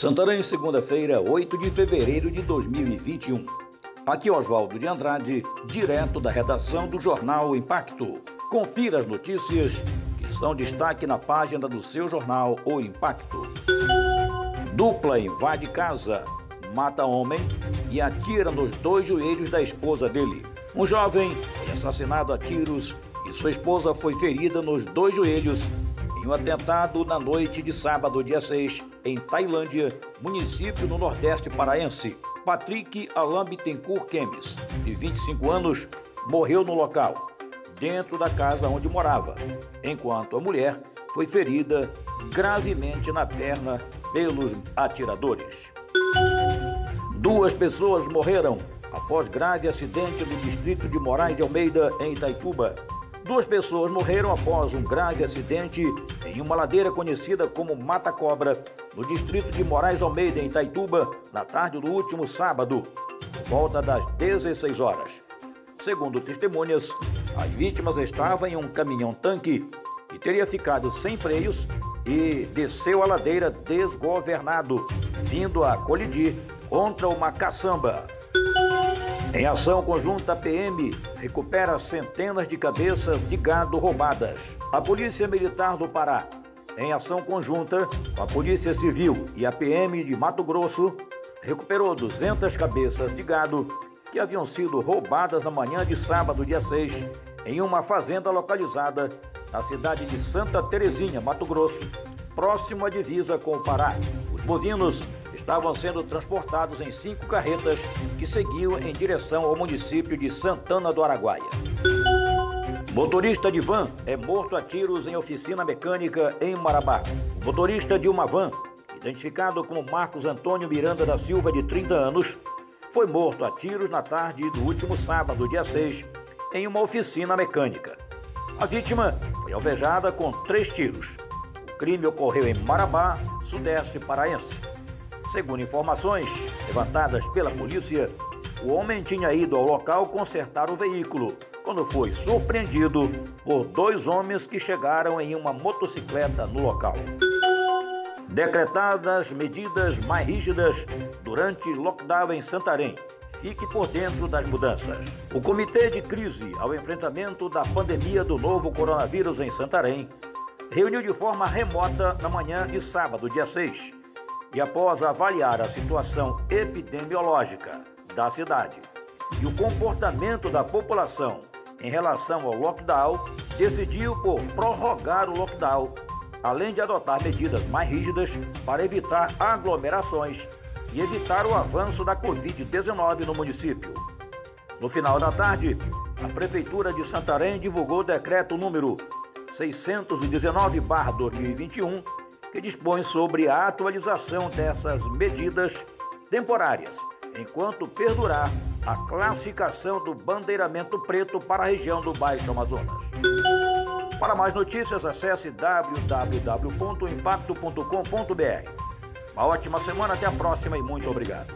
Santarém, segunda-feira, 8 de fevereiro de 2021. Aqui Oswaldo de Andrade, direto da redação do jornal Impacto. Confira as notícias que são destaque na página do seu jornal O Impacto. Dupla invade casa, mata homem e atira nos dois joelhos da esposa dele. Um jovem foi assassinado a tiros e sua esposa foi ferida nos dois joelhos em um atentado na noite de sábado, dia 6, em Tailândia, município no Nordeste paraense. Patrick Alain Bittencourt Kemes, de 25 anos, morreu no local, dentro da casa onde morava, enquanto a mulher foi ferida gravemente na perna pelos atiradores. Duas pessoas morreram após grave acidente no distrito de Moraes de Almeida, em Itaituba. Duas pessoas morreram após um grave acidente em uma ladeira conhecida como Mata Cobra, no distrito de Moraes Almeida, em Itaituba, na tarde do último sábado, volta das 16 horas. Segundo testemunhas, as vítimas estavam em um caminhão-tanque que teria ficado sem freios e desceu a ladeira desgovernado, vindo a colidir contra uma caçamba. Em ação conjunta, a PM recupera centenas de cabeças de gado roubadas. A Polícia Militar do Pará, em ação conjunta com a Polícia Civil e a PM de Mato Grosso, recuperou 200 cabeças de gado que haviam sido roubadas na manhã de sábado, dia 6, em uma fazenda localizada na cidade de Santa Terezinha, Mato Grosso, próximo à divisa com o Pará. Os bovinos estavam sendo transportados em cinco carretas que seguiam em direção ao município de Santana do Araguaia. Motorista de van é morto a tiros em oficina mecânica em Marabá. O motorista de uma van, identificado como Marcos Antônio Miranda da Silva, de 30 anos, foi morto a tiros na tarde do último sábado, dia 6, em uma oficina mecânica. A vítima foi alvejada com três tiros. O crime ocorreu em Marabá, sudeste paraense. Segundo informações levantadas pela polícia, o homem tinha ido ao local consertar o veículo quando foi surpreendido por dois homens que chegaram em uma motocicleta no local. Decretadas medidas mais rígidas durante lockdown em Santarém. Fique por dentro das mudanças. O Comitê de Crise ao Enfrentamento da Pandemia do Novo Coronavírus em Santarém reuniu de forma remota na manhã de sábado, dia 6 e após avaliar a situação epidemiológica da cidade e o comportamento da população em relação ao lockdown, decidiu por prorrogar o lockdown, além de adotar medidas mais rígidas para evitar aglomerações e evitar o avanço da Covid-19 no município. No final da tarde, a Prefeitura de Santarém divulgou o decreto número 619-2021 que dispõe sobre a atualização dessas medidas temporárias, enquanto perdurar a classificação do bandeiramento preto para a região do Baixo Amazonas. Para mais notícias, acesse www.impacto.com.br. Uma ótima semana, até a próxima e muito obrigado.